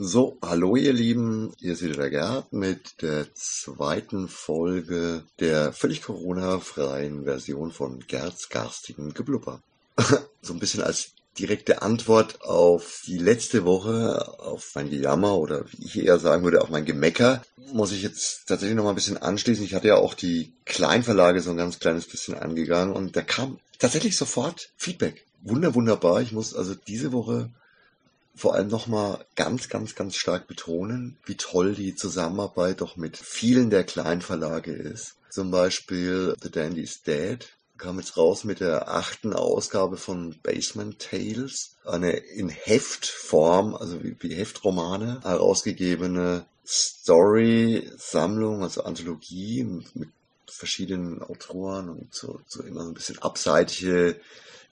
So, hallo ihr Lieben, hier ist wieder der Gerd mit der zweiten Folge der völlig Corona-freien Version von Gerds garstigen Geblubber. so ein bisschen als direkte Antwort auf die letzte Woche, auf mein Gejammer oder wie ich eher sagen würde, auf mein Gemecker, muss ich jetzt tatsächlich noch mal ein bisschen anschließen. Ich hatte ja auch die Kleinverlage so ein ganz kleines bisschen angegangen und da kam tatsächlich sofort Feedback. Wunder, wunderbar. Ich muss also diese Woche vor allem nochmal ganz, ganz, ganz stark betonen, wie toll die Zusammenarbeit doch mit vielen der Kleinverlage ist. Zum Beispiel The Dandy is Dead kam jetzt raus mit der achten Ausgabe von Basement Tales, eine in Heftform, also wie, wie Heftromane herausgegebene Story-Sammlung, also Anthologie mit verschiedenen Autoren und so, so immer so ein bisschen abseitige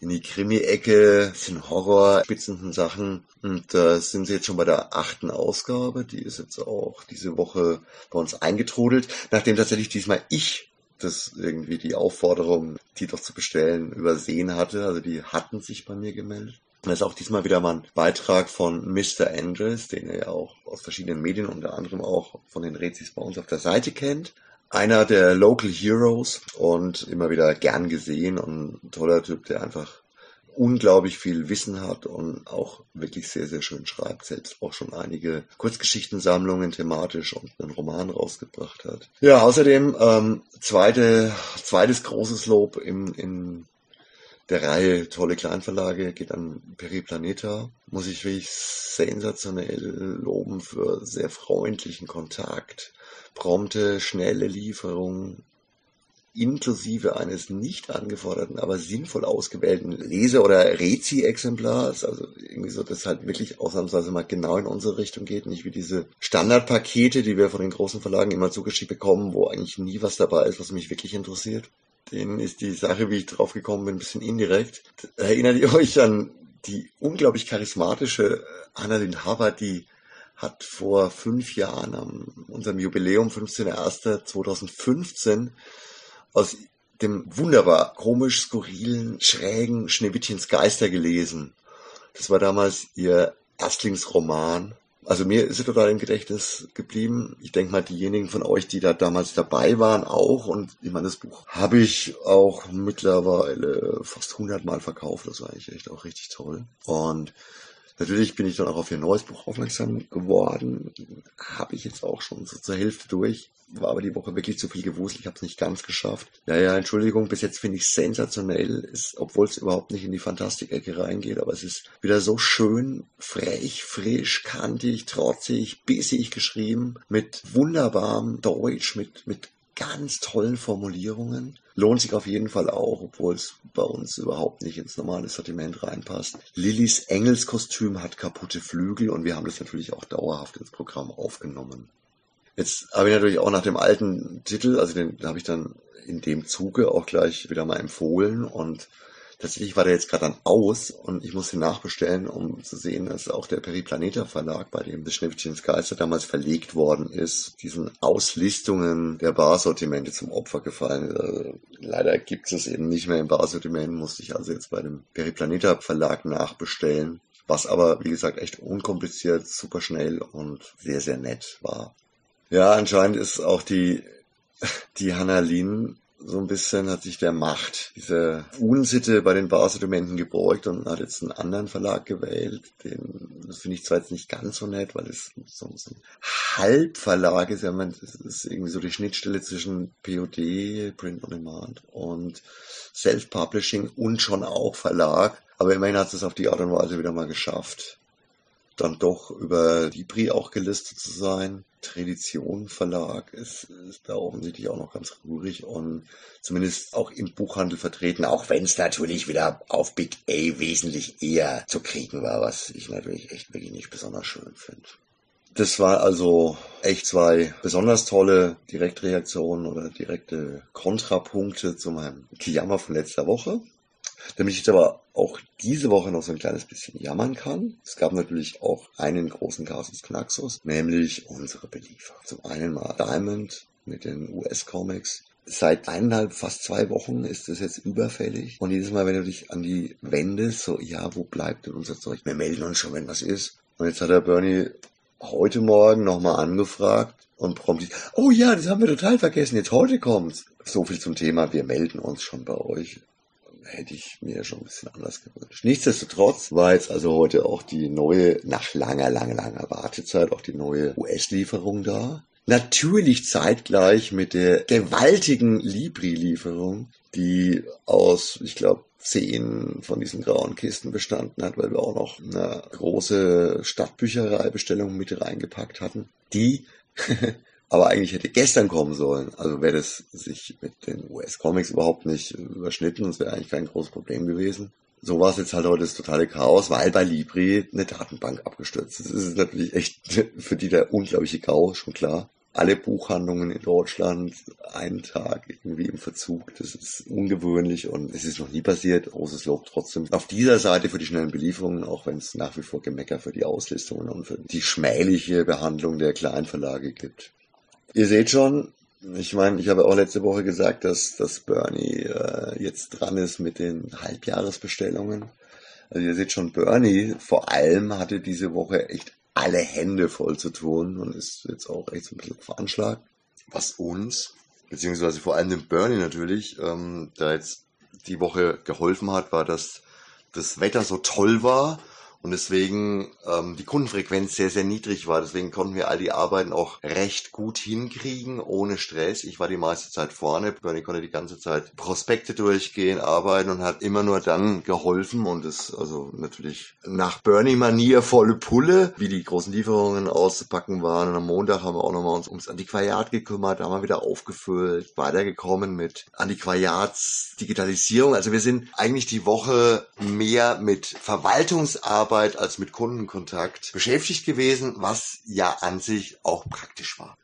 in die Krimi-Ecke, bisschen Horror, spitzenden Sachen. Und da äh, sind sie jetzt schon bei der achten Ausgabe. Die ist jetzt auch diese Woche bei uns eingetrudelt, nachdem tatsächlich diesmal ich das irgendwie die Aufforderung, die doch zu bestellen, übersehen hatte. Also die hatten sich bei mir gemeldet. Und das ist auch diesmal wieder mal ein Beitrag von Mr. Andres, den ihr ja auch aus verschiedenen Medien, unter anderem auch von den Rezis bei uns auf der Seite kennt einer der Local Heroes und immer wieder gern gesehen und ein toller Typ, der einfach unglaublich viel Wissen hat und auch wirklich sehr, sehr schön schreibt. Selbst auch schon einige Kurzgeschichtensammlungen thematisch und einen Roman rausgebracht hat. Ja, außerdem ähm, zweite, zweites großes Lob im, in der Reihe Tolle Kleinverlage geht an Periplaneta. Muss ich wirklich sensationell loben für sehr freundlichen Kontakt prompte, schnelle Lieferung inklusive eines nicht angeforderten, aber sinnvoll ausgewählten Lese- oder Rezi-Exemplars, also irgendwie so, dass halt wirklich ausnahmsweise mal genau in unsere Richtung geht, nicht wie diese Standardpakete, die wir von den großen Verlagen immer zugeschickt bekommen, wo eigentlich nie was dabei ist, was mich wirklich interessiert. Denen ist die Sache, wie ich drauf gekommen bin, ein bisschen indirekt. Erinnert ihr euch an die unglaublich charismatische Annalyn Havard, die hat vor fünf Jahren am unserem Jubiläum 15.01.2015 aus dem wunderbar komisch skurrilen, schrägen Schneewittchens Geister gelesen. Das war damals ihr Erstlingsroman. Also mir ist sie total im Gedächtnis geblieben. Ich denke mal, diejenigen von euch, die da damals dabei waren, auch. Und ich meine, das Buch habe ich auch mittlerweile fast hundertmal verkauft. Das war eigentlich echt auch richtig toll. Und Natürlich bin ich dann auch auf ihr neues Buch aufmerksam geworden. Habe ich jetzt auch schon so zur Hälfte durch. War aber die Woche wirklich zu viel gewusst. Ich habe es nicht ganz geschafft. Ja, ja, Entschuldigung, bis jetzt finde ich sensationell, obwohl es überhaupt nicht in die Fantastik-Ecke reingeht. Aber es ist wieder so schön, frech, frisch, kantig, trotzig, bissig geschrieben. Mit wunderbarem Deutsch, mit, mit ganz tollen Formulierungen. Lohnt sich auf jeden Fall auch, obwohl es bei uns überhaupt nicht ins normale Sortiment reinpasst. Lillys Engelskostüm hat kaputte Flügel und wir haben das natürlich auch dauerhaft ins Programm aufgenommen. Jetzt habe ich natürlich auch nach dem alten Titel, also den habe ich dann in dem Zuge auch gleich wieder mal empfohlen und Tatsächlich war der jetzt gerade dann aus und ich musste nachbestellen, um zu sehen, dass auch der Periplaneta Verlag, bei dem das Schnippchens Geister damals verlegt worden ist, diesen Auslistungen der Barsortimente zum Opfer gefallen ist. Also, leider gibt es es eben nicht mehr im Barsortiment, musste ich also jetzt bei dem Periplaneta Verlag nachbestellen. Was aber, wie gesagt, echt unkompliziert, super schnell und sehr, sehr nett war. Ja, anscheinend ist auch die, die Hannalin so ein bisschen hat sich der Macht, diese Unsitte bei den Barsettlementen gebeugt und hat jetzt einen anderen Verlag gewählt. Den, das finde ich zwar jetzt nicht ganz so nett, weil es so, so ein Halbverlag ist. Ja, man, das ist irgendwie so die Schnittstelle zwischen POD, Print on Demand und Self-Publishing und schon auch Verlag. Aber immerhin hat es auf die Art und Weise wieder mal geschafft, dann doch über Libri auch gelistet zu sein. Tradition Verlag ist, ist da offensichtlich auch noch ganz ruhig und zumindest auch im Buchhandel vertreten, auch wenn es natürlich wieder auf Big A wesentlich eher zu kriegen war, was ich natürlich echt wirklich nicht besonders schön finde. Das war also echt zwei besonders tolle Direktreaktionen oder direkte Kontrapunkte zu meinem Kijammer von letzter Woche. Damit ich jetzt aber auch diese Woche noch so ein kleines bisschen jammern kann. Es gab natürlich auch einen großen Casus Knaxus, nämlich unsere Belieferer. Zum einen mal Diamond mit den US-Comics. Seit eineinhalb, fast zwei Wochen ist das jetzt überfällig. Und jedes Mal, wenn du dich an die wendest, so, ja, wo bleibt denn unser Zeug? Wir melden uns schon, wenn was ist. Und jetzt hat der Bernie heute Morgen nochmal angefragt und prompt, oh ja, das haben wir total vergessen, jetzt heute kommt's. So viel zum Thema, wir melden uns schon bei euch. Hätte ich mir schon ein bisschen anders gewünscht. Nichtsdestotrotz war jetzt also heute auch die neue, nach langer, langer, langer Wartezeit, auch die neue US-Lieferung da. Natürlich zeitgleich mit der gewaltigen Libri-Lieferung, die aus, ich glaube, zehn von diesen grauen Kisten bestanden hat, weil wir auch noch eine große Stadtbüchereibestellung mit reingepackt hatten, die aber eigentlich hätte gestern kommen sollen. Also wäre das sich mit den US-Comics überhaupt nicht überschnitten und es wäre eigentlich kein großes Problem gewesen. So war es jetzt halt heute das totale Chaos, weil bei Libri eine Datenbank abgestürzt ist. Das ist natürlich echt für die der unglaubliche Chaos, schon klar alle Buchhandlungen in Deutschland einen Tag irgendwie im Verzug. Das ist ungewöhnlich und es ist noch nie passiert. Großes Lob trotzdem auf dieser Seite für die schnellen Belieferungen, auch wenn es nach wie vor Gemecker für die Auslistungen und für die schmähliche Behandlung der Kleinverlage gibt. Ihr seht schon, ich meine, ich habe auch letzte Woche gesagt, dass, dass Bernie äh, jetzt dran ist mit den Halbjahresbestellungen. Also ihr seht schon, Bernie vor allem hatte diese Woche echt alle Hände voll zu tun und ist jetzt auch echt so ein bisschen veranschlagt. Was uns, beziehungsweise vor allem dem Bernie natürlich, ähm, da jetzt die Woche geholfen hat, war, dass das Wetter so toll war und deswegen ähm, die Kundenfrequenz sehr, sehr niedrig war. Deswegen konnten wir all die Arbeiten auch recht gut hinkriegen, ohne Stress. Ich war die meiste Zeit vorne. Bernie konnte die ganze Zeit Prospekte durchgehen, arbeiten und hat immer nur dann geholfen. Und es also natürlich nach Bernie-Manier volle Pulle, wie die großen Lieferungen auszupacken waren. Und am Montag haben wir auch nochmal uns ums Antiquariat gekümmert, haben wir wieder aufgefüllt, weitergekommen mit Antiquariats-Digitalisierung. Also wir sind eigentlich die Woche mehr mit Verwaltungsarbeit Arbeit als mit Kundenkontakt beschäftigt gewesen, was ja an sich auch praktisch war.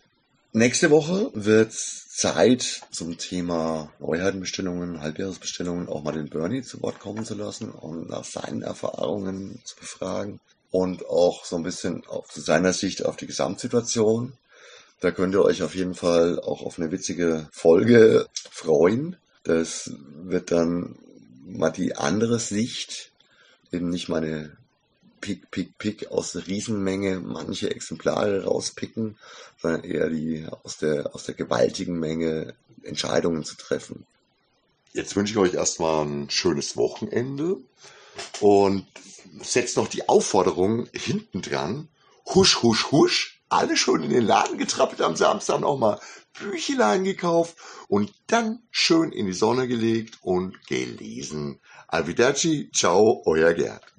Nächste Woche wird Zeit zum Thema Neuheitenbestellungen, Halbjahresbestellungen auch mal den Bernie zu Wort kommen zu lassen und nach seinen Erfahrungen zu befragen und auch so ein bisschen auf seiner Sicht auf die Gesamtsituation. Da könnt ihr euch auf jeden Fall auch auf eine witzige Folge freuen. Das wird dann mal die andere Sicht, eben nicht meine Pick, Pick, Pick aus der Riesenmenge manche Exemplare rauspicken, sondern eher die aus der, aus der gewaltigen Menge Entscheidungen zu treffen. Jetzt wünsche ich euch erstmal ein schönes Wochenende und setzt noch die Aufforderung hinten dran. Husch, husch, husch. Alle schon in den Laden getrappelt am Samstag nochmal Büchlein gekauft und dann schön in die Sonne gelegt und gelesen. Alvidaci, ciao, euer Gerd.